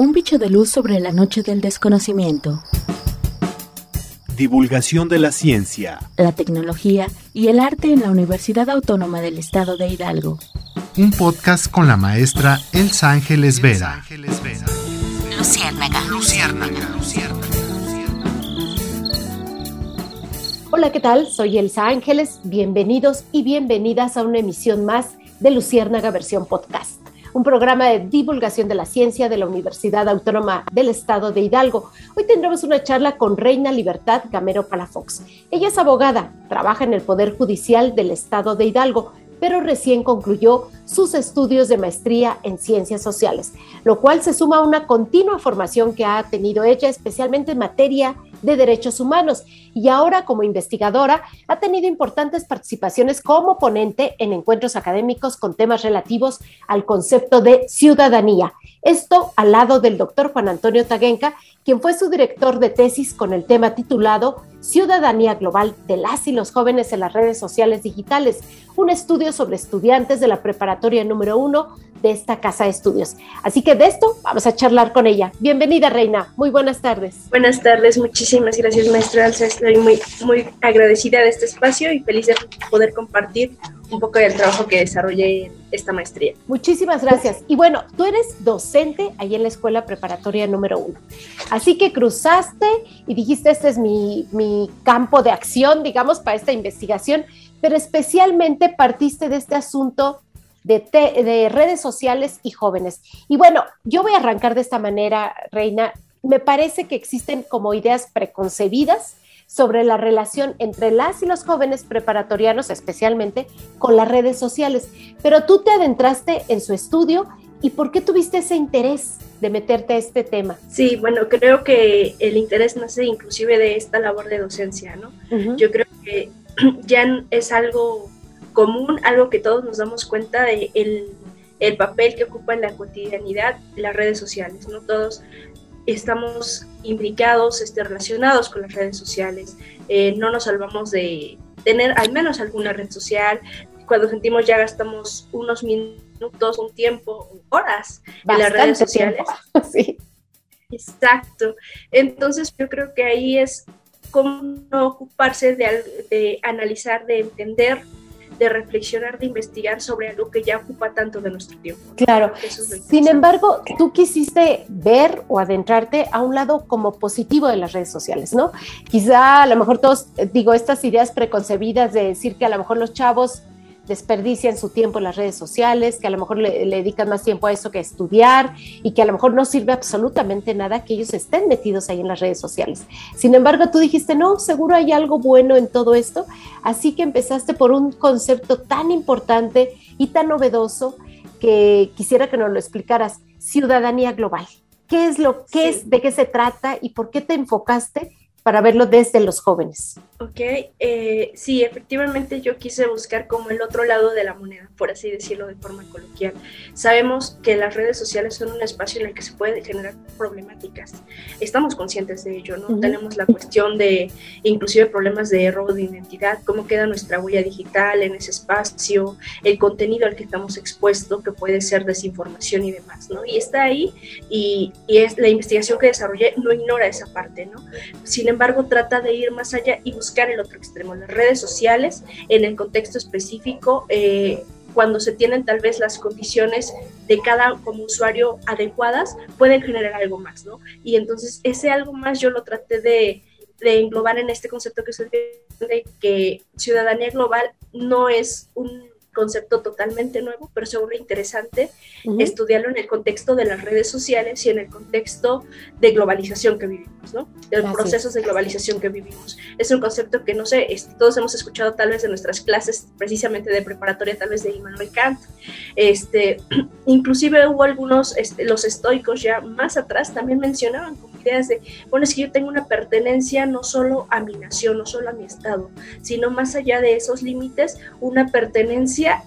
Un bicho de luz sobre la noche del desconocimiento. Divulgación de la ciencia, la tecnología y el arte en la Universidad Autónoma del Estado de Hidalgo. Un podcast con la maestra Elsa Ángeles Vera. Luciérnaga. Luciérnaga. Hola, ¿qué tal? Soy Elsa Ángeles. Bienvenidos y bienvenidas a una emisión más de Luciérnaga versión podcast un programa de divulgación de la ciencia de la Universidad Autónoma del Estado de Hidalgo. Hoy tendremos una charla con Reina Libertad Gamero Palafox. Ella es abogada, trabaja en el Poder Judicial del Estado de Hidalgo, pero recién concluyó sus estudios de maestría en ciencias sociales, lo cual se suma a una continua formación que ha tenido ella, especialmente en materia de derechos humanos y ahora como investigadora ha tenido importantes participaciones como ponente en encuentros académicos con temas relativos al concepto de ciudadanía. Esto al lado del doctor Juan Antonio Taguenca, quien fue su director de tesis con el tema titulado Ciudadanía Global de las y los jóvenes en las redes sociales digitales, un estudio sobre estudiantes de la preparatoria número uno de esta casa de estudios. Así que de esto vamos a charlar con ella. Bienvenida, Reina. Muy buenas tardes. Buenas tardes, muchísimas gracias, maestra Estoy muy, muy agradecida de este espacio y feliz de poder compartir un poco del trabajo que desarrollé en esta maestría. Muchísimas gracias. Y bueno, tú eres docente ahí en la escuela preparatoria número uno. Así que cruzaste y dijiste, este es mi, mi campo de acción, digamos, para esta investigación, pero especialmente partiste de este asunto de, redes sociales y jóvenes. Y bueno, yo voy a arrancar de esta manera, Reina. Me parece que existen como ideas preconcebidas sobre la relación entre las y los jóvenes preparatorianos, especialmente con las redes sociales. Pero tú te adentraste en su estudio y ¿por qué tuviste ese interés de meterte a este tema? Sí, bueno, creo que el interés nace inclusive de esta labor de docencia, ¿no? Yo creo que ya es algo común, algo que todos nos damos cuenta de el, papel que ocupa en la cotidianidad las redes sociales, ¿no? Todos estamos implicados, este, relacionados con las redes sociales, eh, no nos salvamos de tener al menos alguna red social, cuando sentimos ya gastamos unos minutos, un tiempo, horas en las redes sociales. sí. Exacto. Entonces yo creo que ahí es cómo ocuparse de, de analizar, de entender de reflexionar, de investigar sobre algo que ya ocupa tanto de nuestro tiempo. Claro. Sin embargo, tú quisiste ver o adentrarte a un lado como positivo de las redes sociales, ¿no? Quizá a lo mejor todos, digo, estas ideas preconcebidas de decir que a lo mejor los chavos desperdician su tiempo en las redes sociales, que a lo mejor le, dedican más tiempo a eso que a estudiar y que a lo mejor no sirve absolutamente nada que ellos estén metidos ahí en las redes sociales. Sin embargo, tú dijiste, no, seguro hay algo bueno en todo esto, así que empezaste por un concepto tan importante y tan novedoso que quisiera que nos lo explicaras, ciudadanía global. ¿Qué es lo que es, de qué se trata y por qué te enfocaste para verlo desde los jóvenes. Ok, eh, sí, efectivamente yo quise buscar como el otro lado de la moneda, por así decirlo de forma coloquial. Sabemos que las redes sociales son un espacio en el que se pueden generar problemáticas. Estamos conscientes de ello, ¿no? Tenemos la cuestión de inclusive problemas de robo de identidad, cómo queda nuestra huella digital en ese espacio, el contenido al que estamos expuestos, que puede ser desinformación y demás, ¿no? Y está ahí y, y es la investigación que desarrollé no ignora esa parte, ¿no? Sin embargo, trata de ir más allá y buscar el otro extremo, las redes sociales en el contexto específico. Eh, cuando se tienen tal vez las condiciones de cada como usuario adecuadas, pueden generar algo más, ¿no? Y entonces ese algo más yo lo traté de, de englobar en este concepto que se que ciudadanía global no es un concepto totalmente nuevo, pero seguro interesante estudiarlo en el contexto de las redes sociales y en el contexto de globalización que vivimos, ¿no? De los procesos de globalización que vivimos. Es un concepto que, no sé, todos hemos escuchado tal vez en nuestras clases, precisamente de preparatoria, tal vez de Immanuel Kant. Este, inclusive hubo algunos, este, los estoicos ya más atrás también mencionaban como ideas de, bueno, es que yo tengo una pertenencia no solo a mi nación, no solo a mi estado, sino más allá de esos límites, una pertenencia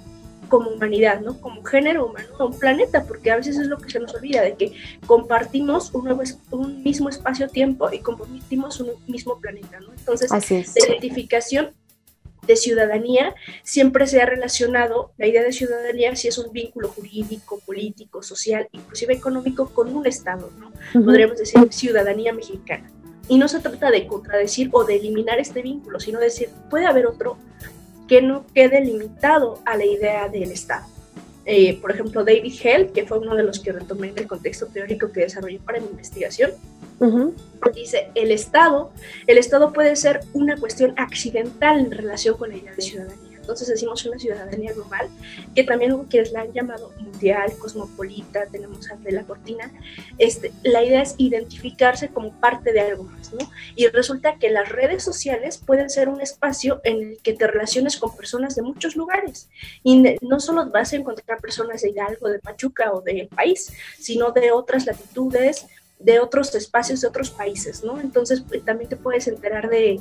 como humanidad, ¿no? Como género humano, un planeta, porque a veces es lo que se nos olvida, de que compartimos un, nuevo, un mismo espacio-tiempo y compartimos un mismo planeta, ¿no? Entonces, la identificación de ciudadanía siempre se ha relacionado, la idea de ciudadanía si es un vínculo jurídico, político, social, inclusive económico con un Estado, ¿no? Podríamos decir ciudadanía mexicana. Y no se trata de contradecir o de eliminar este vínculo, sino decir, puede haber otro que no quede limitado a la idea del Estado. Eh, por ejemplo, David Hell, que fue uno de los que retomé en el contexto teórico que desarrollé para mi investigación, dice, el Estado, el Estado puede ser una cuestión accidental en relación con la idea de ciudadanía entonces decimos una ciudadanía global, que también quienes la han llamado mundial, cosmopolita, tenemos de la cortina, este, la idea es identificarse como parte de algo más, ¿no? Y resulta que las redes sociales pueden ser un espacio en el que te relaciones con personas de muchos lugares, y no solo vas a encontrar personas de Hidalgo, de Pachuca o del país, sino de otras latitudes, de otros espacios, de otros países, ¿no? Entonces pues, también te puedes enterar de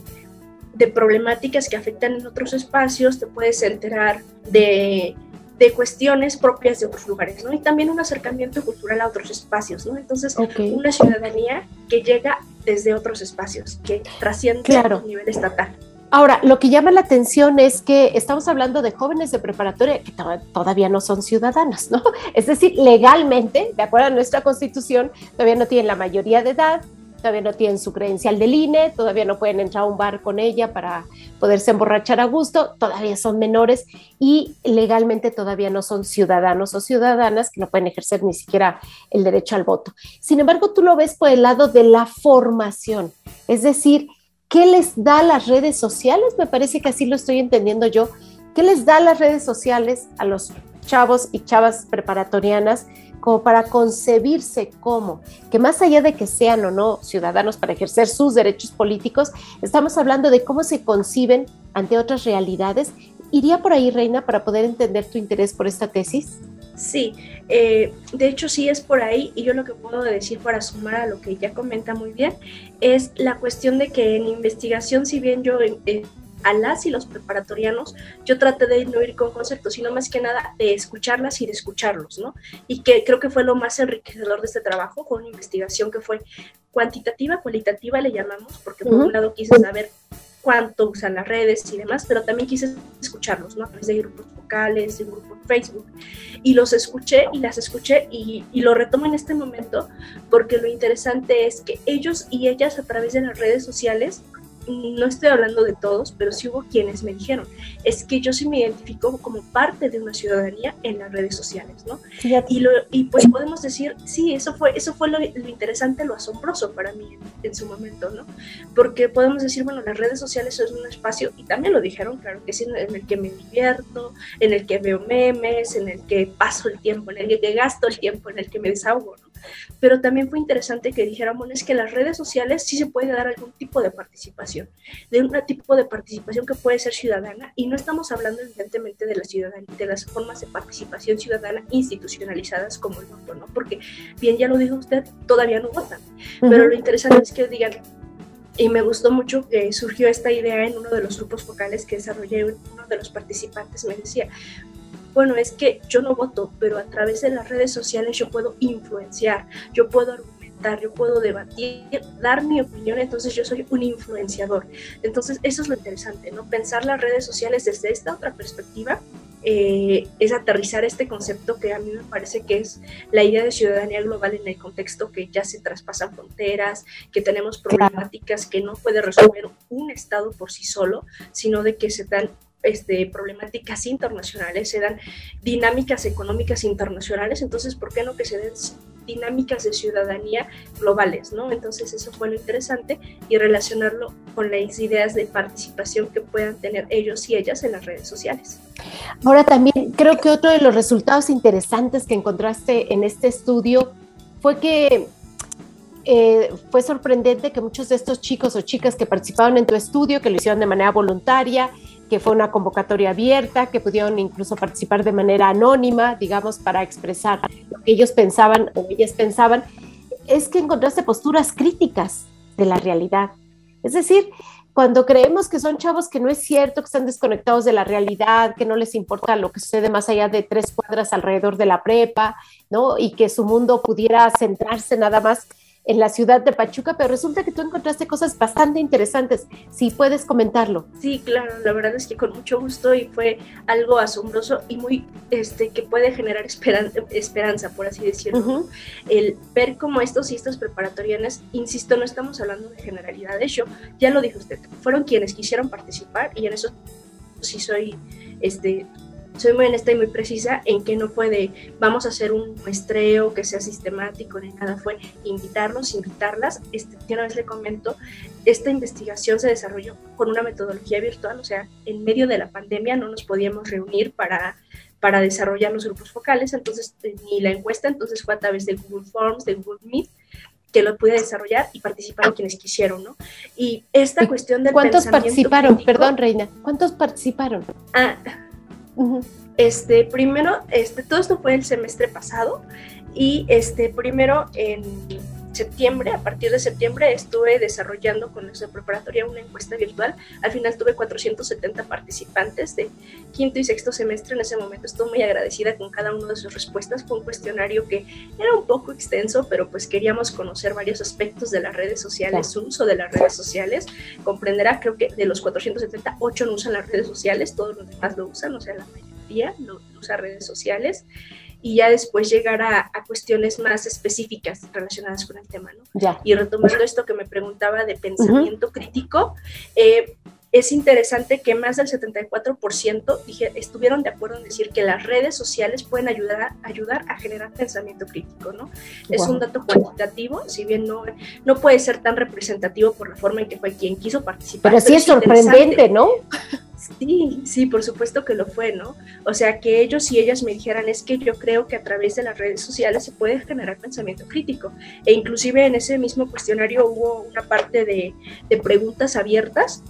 de problemáticas que afectan en otros espacios, te puedes enterar de, de, cuestiones propias de otros lugares, ¿no? Y también un acercamiento cultural a otros espacios, ¿no? Entonces, una ciudadanía que llega desde otros espacios, que trasciende a nivel estatal. Ahora, lo que llama la atención es que estamos hablando de jóvenes de preparatoria que todavía no son ciudadanos, ¿no? Es decir, legalmente, de acuerdo a nuestra constitución, todavía no tienen la mayoría de edad, todavía no tienen su credencial del INE, todavía no pueden entrar a un bar con ella para poderse emborrachar a gusto, todavía son menores y legalmente todavía no son ciudadanos o ciudadanas que no pueden ejercer ni siquiera el derecho al voto. Sin embargo, tú lo ves por el lado de la formación, es decir, ¿qué les da las redes sociales? Me parece que así lo estoy entendiendo yo. ¿Qué les da las redes sociales a los chavos y chavas preparatorianas como para concebirse como, que más allá de que sean o no ciudadanos para ejercer sus derechos políticos, estamos hablando de cómo se conciben ante otras realidades. ¿Iría por ahí, Reina, para poder entender tu interés por esta tesis? Sí, eh, de hecho sí es por ahí y yo lo que puedo decir para sumar a lo que ya comenta muy bien es la cuestión de que en investigación, si bien yo eh, a las y los preparatorianos, yo traté de no ir con conceptos, sino más que nada de escucharlas y de escucharlos, ¿no? Y que creo que fue lo más enriquecedor de este trabajo, con una investigación que fue cuantitativa, cualitativa le llamamos, porque por un lado quise saber cuánto usan las redes y demás, pero también quise escucharlos, ¿no? A través de grupos vocales, de grupos Facebook. Y los escuché y las escuché y, y, lo retomo en este momento porque lo interesante es que ellos y ellas a través de las redes sociales no estoy hablando de todos, pero sí hubo quienes me dijeron, es que yo sí me identifico como parte de una ciudadanía en las redes sociales, ¿no? Y, lo, y pues podemos decir, sí, eso fue, eso fue lo, interesante, lo asombroso para mí en, su momento, ¿no? Porque podemos decir, bueno, las redes sociales son un espacio, y también lo dijeron, claro que sí, en el que me divierto, en el que veo memes, en el que paso el tiempo, en el que gasto el tiempo, en el que me desahogo, ¿no? Pero también fue interesante que dijéramos es que las redes sociales sí se puede dar algún tipo de participación, de un tipo de participación que puede ser ciudadana, y no estamos hablando evidentemente de la ciudadanía, de las formas de participación ciudadana institucionalizadas como el voto, ¿no? Porque bien ya lo dijo usted, todavía no votan, pero lo interesante es que digan, y me gustó mucho que surgió esta idea en uno de los grupos focales que desarrollé, uno de los participantes me decía, bueno, es que yo no voto, pero a través de las redes sociales yo puedo influenciar, yo puedo argumentar, yo puedo debatir, dar mi opinión, entonces yo soy un influenciador. Entonces eso es lo interesante, ¿no? Pensar las redes sociales desde esta otra perspectiva eh, es aterrizar este concepto que a mí me parece que es la idea de ciudadanía global en el contexto que ya se traspasan fronteras, que tenemos problemáticas que no puede resolver un Estado por sí solo, sino de que se dan este, problemáticas internacionales, se dan dinámicas económicas internacionales, entonces, ¿por qué no que se den dinámicas de ciudadanía globales, ¿no? Entonces eso fue lo interesante y relacionarlo con las ideas de participación que puedan tener ellos y ellas en las redes sociales. Ahora también creo que otro de los resultados interesantes que encontraste en este estudio fue que eh, fue sorprendente que muchos de estos chicos o chicas que participaron en tu estudio, que lo hicieron de manera voluntaria, que fue una convocatoria abierta, que pudieron incluso participar de manera anónima, digamos, para expresar lo que ellos pensaban o ellas pensaban, es que encontraste posturas críticas de la realidad. Es decir, cuando creemos que son chavos que no es cierto, que están desconectados de la realidad, que no les importa lo que sucede más allá de tres cuadras alrededor de la prepa, ¿no? Y que su mundo pudiera centrarse nada más en la ciudad de Pachuca, pero resulta que tú encontraste cosas bastante interesantes. Si puedes comentarlo. Sí, claro, la verdad es que con mucho gusto y fue algo asombroso y muy, este, que puede generar esperanza, por así decirlo. El ver cómo estos y estas preparatorianas, insisto, no estamos hablando de generalidades, yo ya lo dijo usted, fueron quienes quisieron participar y en eso sí soy, este, soy muy honesta y muy precisa en que no puede, vamos a hacer un muestreo que sea sistemático ni nada, fue invitarlos, invitarlas. Este, una vez le comento, esta investigación se desarrolló con una metodología virtual, o sea, en medio de la pandemia no nos podíamos reunir para, para desarrollar los grupos focales, entonces eh, ni la encuesta, entonces fue a través de Google Forms, de Google Meet, que lo pude desarrollar y participaron quienes quisieron, ¿no? Y esta cuestión del ¿Cuántos participaron? Perdón, Reina, ¿cuántos participaron? Ah, este, primero, este, todo esto fue el semestre pasado y este, primero en septiembre, a partir de septiembre, estuve desarrollando con nuestra preparatoria una encuesta virtual. Al final tuve 470 participantes de quinto y sexto semestre. En ese momento estuve muy agradecida con cada una de sus respuestas. Fue un cuestionario que era un poco extenso, pero pues queríamos conocer varios aspectos de las redes sociales, su uso de las redes sociales. Comprenderá, creo que de los 470, 8 no usan las redes sociales, todos los demás lo usan, o sea, la mayoría no usa redes sociales y ya después llegar a, cuestiones más específicas relacionadas con el tema, ¿no? Y retomando esto que me preguntaba de pensamiento crítico, eh, es interesante que más del 74% dije, estuvieron de acuerdo en decir que las redes sociales pueden ayudar a, ayudar a generar pensamiento crítico, ¿no? Es un dato cuantitativo, si bien no, no puede ser tan representativo por la forma en que fue quien quiso participar. Pero sí es sorprendente, ¿no? Sí, sí, por supuesto que lo fue, ¿no? O sea, que ellos y ellas me dijeran, es que yo creo que a través de las redes sociales se puede generar pensamiento crítico. E inclusive en ese mismo cuestionario hubo una parte de, preguntas abiertas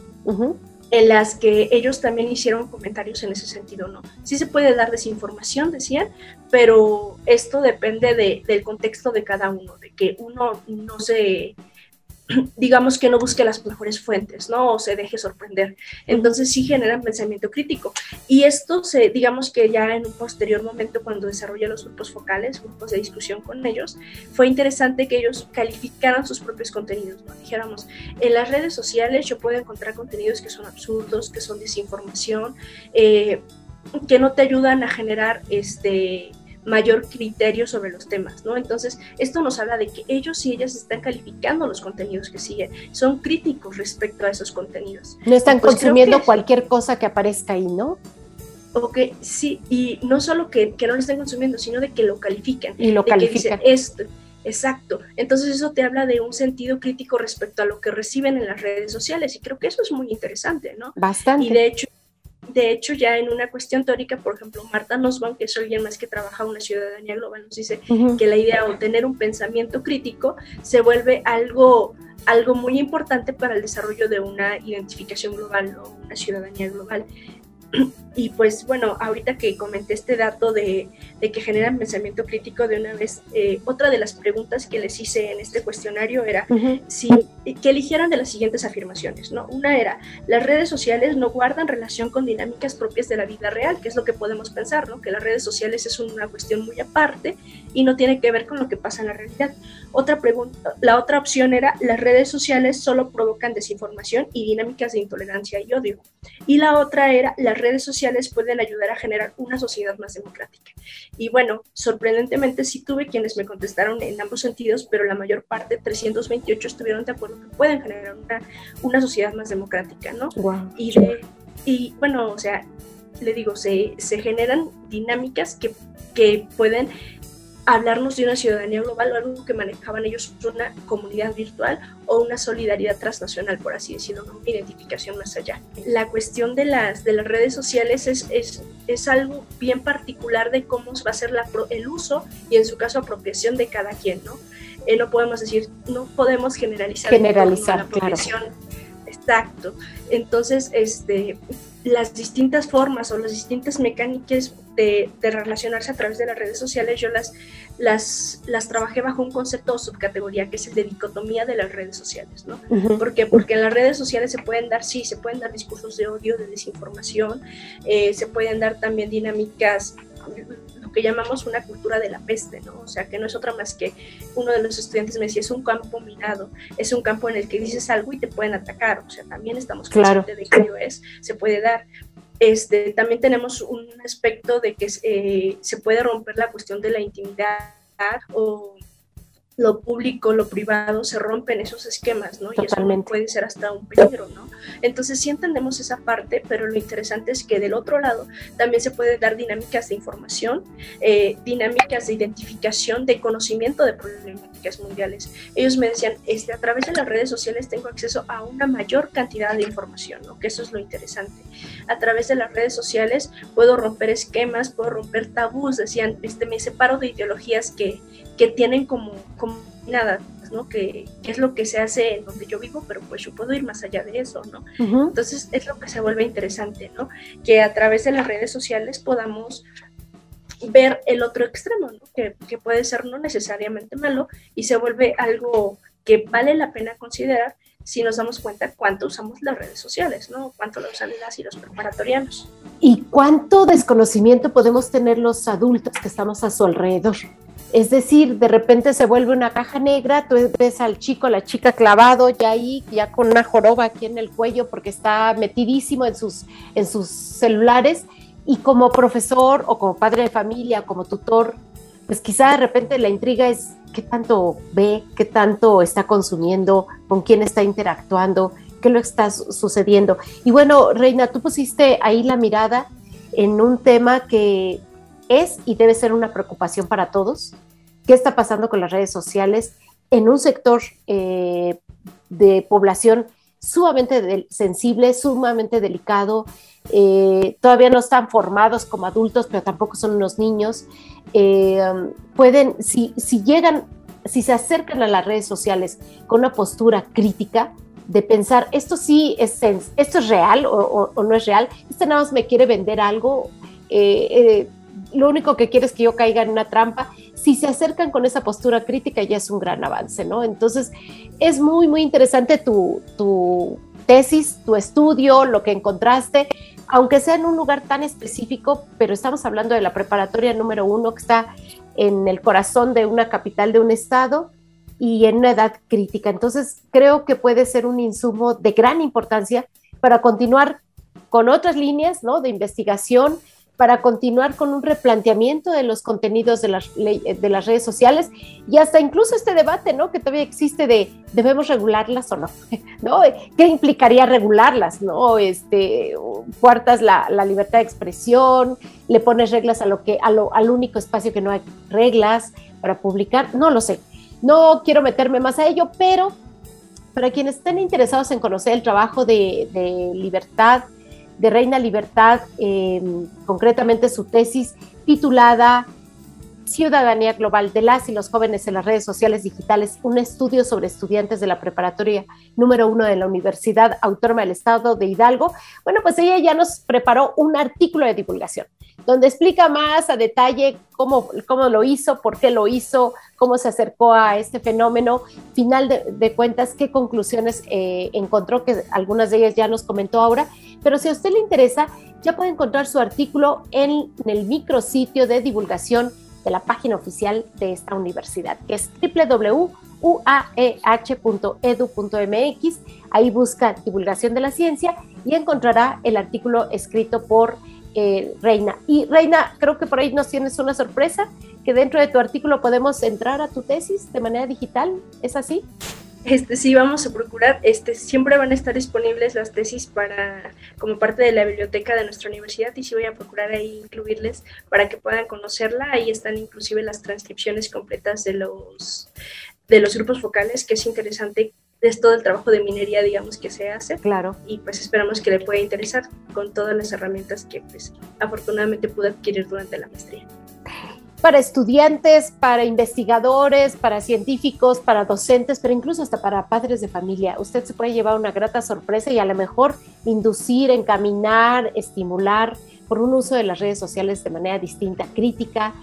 en las que ellos también hicieron comentarios en ese sentido, ¿no? Sí se puede dar desinformación, decían, pero esto depende del contexto de cada uno, de que uno no se digamos que no busque las mejores fuentes, ¿no? O se deje sorprender. Entonces sí generan pensamiento crítico. Y esto se, digamos que ya en un posterior momento, cuando desarrolla los grupos focales, grupos de discusión con ellos, fue interesante que ellos calificaran sus propios contenidos, ¿no? Dijéramos, en las redes sociales yo puedo encontrar contenidos que son absurdos, que son desinformación, eh, que no te ayudan a generar este mayor criterio sobre los temas, ¿no? Entonces, esto nos habla de que ellos y ellas están calificando los contenidos que siguen, son críticos respecto a esos contenidos. No están pues consumiendo cualquier cosa que aparezca ahí, ¿no? Ok, sí, y no solo que, que, no lo estén consumiendo, sino de que lo califican. Y lo califican. esto, exacto. Entonces eso te habla de un sentido crítico respecto a lo que reciben en las redes sociales y creo que eso es muy interesante, ¿no? Bastante. Y de hecho, de hecho, ya en una cuestión teórica, por ejemplo, Marta Nussbaum, que es alguien más que trabaja una ciudadanía global, nos dice que la idea de tener un pensamiento crítico se vuelve algo, algo muy importante para el desarrollo de una identificación global o una ciudadanía global. Y pues bueno, ahorita que comenté este dato de, que generan pensamiento crítico de una vez, eh, otra de las preguntas que les hice en este cuestionario era si, que eligieran de las siguientes afirmaciones, ¿no? Una era, las redes sociales no guardan relación con dinámicas propias de la vida real, que es lo que podemos pensar, ¿no? Que las redes sociales es una cuestión muy aparte y no tiene que ver con lo que pasa en la realidad. Otra pregunta, la otra opción era, las redes sociales solo provocan desinformación y dinámicas de intolerancia y odio. Y la otra era, las redes sociales pueden ayudar a generar una sociedad más democrática. Y bueno, sorprendentemente sí tuve quienes me contestaron en ambos sentidos, pero la mayor parte, 328, estuvieron de acuerdo que pueden generar una, una sociedad más democrática, ¿no? Y, y bueno, o sea, le digo, se, se generan dinámicas que, que pueden hablarnos de una ciudadanía global o algo que manejaban ellos, una comunidad virtual o una solidaridad transnacional, por así decirlo, una identificación más allá. La cuestión de las, de las redes sociales es, es, es algo bien particular de cómo va a ser la, el uso y en su caso apropiación de cada quien, ¿no? Eh, no podemos decir, no podemos generalizar, generalizar la apropiación. Exacto. Entonces, este, las distintas formas o las distintas mecánicas de, relacionarse a través de las redes sociales, yo las, las, las trabajé bajo un concepto o subcategoría que es el de dicotomía de las redes sociales, ¿no? ¿Por qué? Porque en las redes sociales se pueden dar, sí, se pueden dar discursos de odio, de desinformación, eh, se pueden dar también dinámicas que llamamos una cultura de la peste, ¿no? O sea, que no es otra más que uno de los estudiantes me decía, es un campo minado, es un campo en el que dices algo y te pueden atacar, o sea, también estamos conscientes de que ello es, se puede dar. Este, también tenemos un aspecto de que eh, se puede romper la cuestión de la intimidad o lo público, lo privado, se rompen esos esquemas, ¿no? Y eso puede ser hasta un peligro, ¿no? Entonces sí entendemos esa parte, pero lo interesante es que del otro lado también se puede dar dinámicas de información, eh, dinámicas de identificación, de conocimiento de problemáticas mundiales. Ellos me decían, este, a través de las redes sociales tengo acceso a una mayor cantidad de información, ¿no? Que eso es lo interesante. A través de las redes sociales puedo romper esquemas, puedo romper tabús, decían, este, me separo de ideologías que, que tienen como nada, ¿no? Que, es lo que se hace en donde yo vivo, pero pues yo puedo ir más allá de eso, ¿no? Entonces es lo que se vuelve interesante, ¿no? Que a través de las redes sociales podamos ver el otro extremo, ¿no? Que, que puede ser no necesariamente malo y se vuelve algo que vale la pena considerar si nos damos cuenta cuánto usamos las redes sociales, ¿no? Cuánto lo usan las y los preparatorianos. ¿Y cuánto desconocimiento podemos tener los adultos que estamos a su alrededor? Es decir, de repente se vuelve una caja negra, tú ves al chico, la chica clavado ya ahí, ya con una joroba aquí en el cuello porque está metidísimo en sus, en sus celulares y como profesor o como padre de familia, como tutor, pues quizá de repente la intriga es qué tanto ve, qué tanto está consumiendo, con quién está interactuando, qué lo está sucediendo. Y bueno, Reina, tú pusiste ahí la mirada en un tema que es y debe ser una preocupación para todos. ¿Qué está pasando con las redes sociales en un sector eh, de población sumamente sensible, sumamente delicado? Eh, todavía no están formados como adultos, pero tampoco son unos niños. Eh, pueden, si, si llegan, si se acercan a las redes sociales con una postura crítica, de pensar, esto sí es, esto es real o, no es real, este nada más me quiere vender algo, lo único que quiere es que yo caiga en una trampa. Si se acercan con esa postura crítica ya es un gran avance, ¿no? Entonces es muy, muy interesante tu, tu tesis, tu estudio, lo que encontraste, aunque sea en un lugar tan específico, pero estamos hablando de la preparatoria número uno que está en el corazón de una capital de un estado y en una edad crítica. Entonces creo que puede ser un insumo de gran importancia para continuar con otras líneas ¿no? de investigación para continuar con un replanteamiento de los contenidos de las, de las redes sociales y hasta incluso este debate, ¿no? Que todavía existe de debemos regularlas o no, ¿no? ¿Qué implicaría regularlas, ¿no? Este, cuartas la, la libertad de expresión, le pones reglas a lo que, a lo, al único espacio que no hay reglas para publicar, no lo sé. No quiero meterme más a ello, pero para quienes estén interesados en conocer el trabajo de, de libertad, de Reina Libertad, em, concretamente su tesis titulada Ciudadanía Global de las y los jóvenes en las redes sociales digitales, un estudio sobre estudiantes de la preparatoria número uno de la Universidad Autónoma del Estado de Hidalgo. Bueno, pues ella ya nos preparó un artículo de divulgación donde explica más a detalle cómo, cómo lo hizo, por qué lo hizo, cómo se acercó a este fenómeno, final de, cuentas, qué conclusiones eh, encontró, que algunas de ellas ya nos comentó ahora, pero si a usted le interesa, ya puede encontrar su artículo en, el micrositio de divulgación de la página oficial de esta universidad, que es www.uaeh.edu.mx. Ahí busca divulgación de la ciencia y encontrará el artículo escrito por eh, Reina. Y Reina, creo que por ahí nos tienes una sorpresa, que dentro de tu artículo podemos entrar a tu tesis de manera digital, ¿es así? Este, sí, vamos a procurar, este, siempre van a estar disponibles las tesis para, como parte de la biblioteca de nuestra universidad y sí voy a procurar ahí incluirles para que puedan conocerla. Ahí están inclusive las transcripciones completas de los, de los grupos focales, que es interesante es todo el trabajo de minería, digamos, que se hace. Claro. Y pues esperamos que le pueda interesar con todas las herramientas que pues afortunadamente pude adquirir durante la maestría. Para estudiantes, para investigadores, para científicos, para docentes, pero incluso hasta para padres de familia. Usted se puede llevar una grata sorpresa y a lo mejor inducir, encaminar, estimular por un uso de las redes sociales de manera distinta, crítica,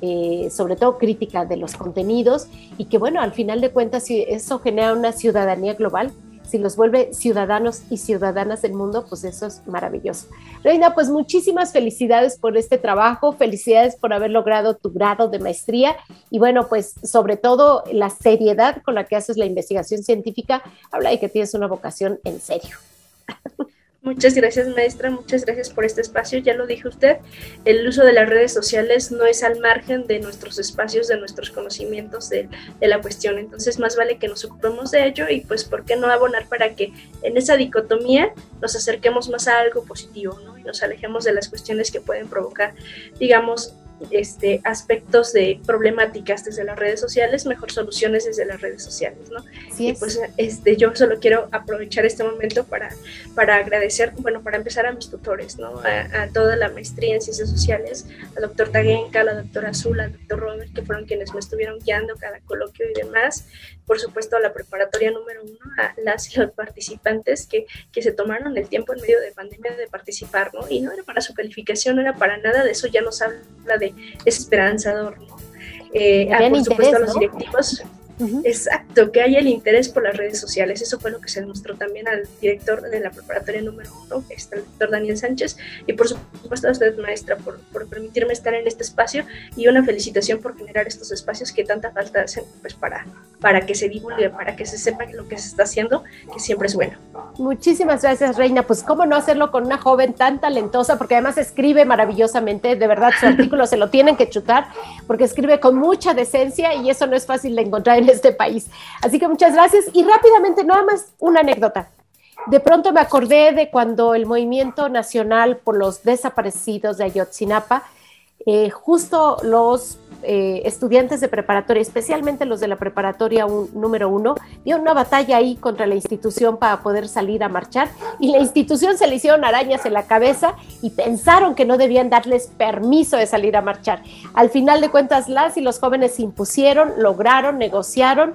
eh, sobre todo crítica de los contenidos y que bueno, al final de cuentas, si eso genera una ciudadanía global, si los vuelve ciudadanos y ciudadanas del mundo, pues eso es maravilloso. Reina, pues muchísimas felicidades por este trabajo, felicidades por haber logrado tu grado de maestría y bueno, pues sobre todo la seriedad con la que haces la investigación científica habla de que tienes una vocación en serio. Muchas gracias, maestra. Muchas gracias por este espacio. Ya lo dijo usted, el uso de las redes sociales no es al margen de nuestros espacios, de nuestros conocimientos de, la cuestión. Entonces, más vale que nos ocupemos de ello y, pues, ¿por qué no abonar para que en esa dicotomía nos acerquemos más a algo positivo ¿no? y nos alejemos de las cuestiones que pueden provocar, digamos, este, aspectos de problemáticas desde las redes sociales, mejor soluciones desde las redes sociales, ¿no? y pues este, yo solo quiero aprovechar este momento para, para agradecer, bueno, para empezar a mis tutores, ¿no? A, toda la maestría en ciencias sociales, al doctor Taguenca, a la doctora Azul, al doctor Robert, que fueron quienes me estuvieron guiando cada coloquio y demás, por supuesto a la preparatoria número uno, a las y los participantes que, que se tomaron el tiempo en medio de pandemia de participar, ¿no? Y no era para su calificación, no era para nada de eso, ya nos habla de es esperanzador. ¿no? Eh, ah, por supuesto, a los directivos Exacto, que hay el interés por las redes sociales. Eso fue lo que se demostró también al director de la preparatoria número uno, que está el doctor Daniel Sánchez, y por supuesto a usted, maestra, por, por, permitirme estar en este espacio y una felicitación por generar estos espacios que tanta falta hacen pues, para, para que se divulgue, para que se sepa lo que se está haciendo, que siempre es bueno. Muchísimas gracias, Reina. Pues cómo no hacerlo con una joven tan talentosa, porque además escribe maravillosamente, de verdad su artículo se lo tienen que chutar, porque escribe con mucha decencia y eso no es fácil de encontrar en este país. Así que muchas gracias y rápidamente, nada más una anécdota. De pronto me acordé de cuando el movimiento nacional por los desaparecidos de Ayotzinapa, eh, justo los eh, estudiantes de preparatoria, especialmente los de la preparatoria número uno, dio una batalla ahí contra la institución para poder salir a marchar y la institución se le hicieron arañas en la cabeza y pensaron que no debían darles permiso de salir a marchar. Al final de cuentas, las y los jóvenes se impusieron, lograron, negociaron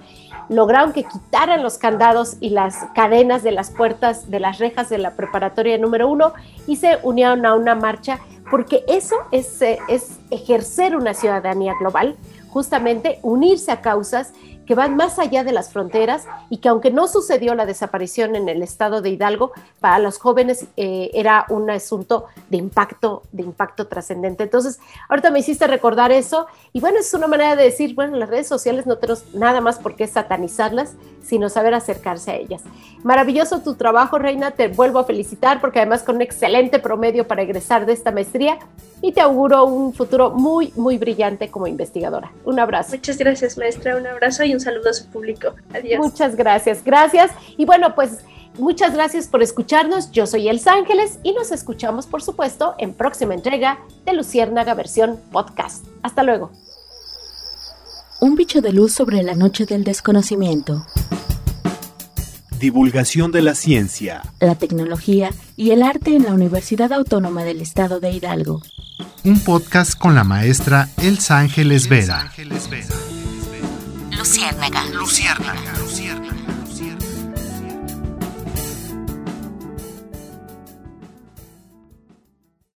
lograron que quitaran los candados y las cadenas de las puertas de las rejas de la preparatoria número uno y se unieron a una marcha porque eso es, eh, es ejercer una ciudadanía global, justamente unirse a causas que van más allá de las fronteras y que aunque no sucedió la desaparición en el estado de Hidalgo, para los jóvenes eh, era un asunto de impacto, de impacto trascendente. Entonces, ahorita me hiciste recordar eso y bueno, es una manera de decir, bueno, las redes sociales no tenemos nada más por qué satanizarlas, sino saber acercarse a ellas. Maravilloso tu trabajo, Reina, te vuelvo a felicitar porque además con un excelente promedio para egresar de esta maestría y te auguro un futuro muy, muy brillante como investigadora. Un abrazo. Muchas gracias, maestra. Un abrazo y un saludo a su público. Adiós. Muchas gracias. Gracias. Y bueno, pues muchas gracias por escucharnos. Yo soy Elsa Ángeles y nos escuchamos, por supuesto, en próxima entrega de Luciérnaga versión podcast. Hasta luego. Un bicho de luz sobre la noche del desconocimiento. Divulgación de la ciencia, la tecnología y el arte en la Universidad Autónoma del Estado de Hidalgo. Un podcast con la maestra Elsa Ángeles Vera. Luciérnaga. Luciérnaga.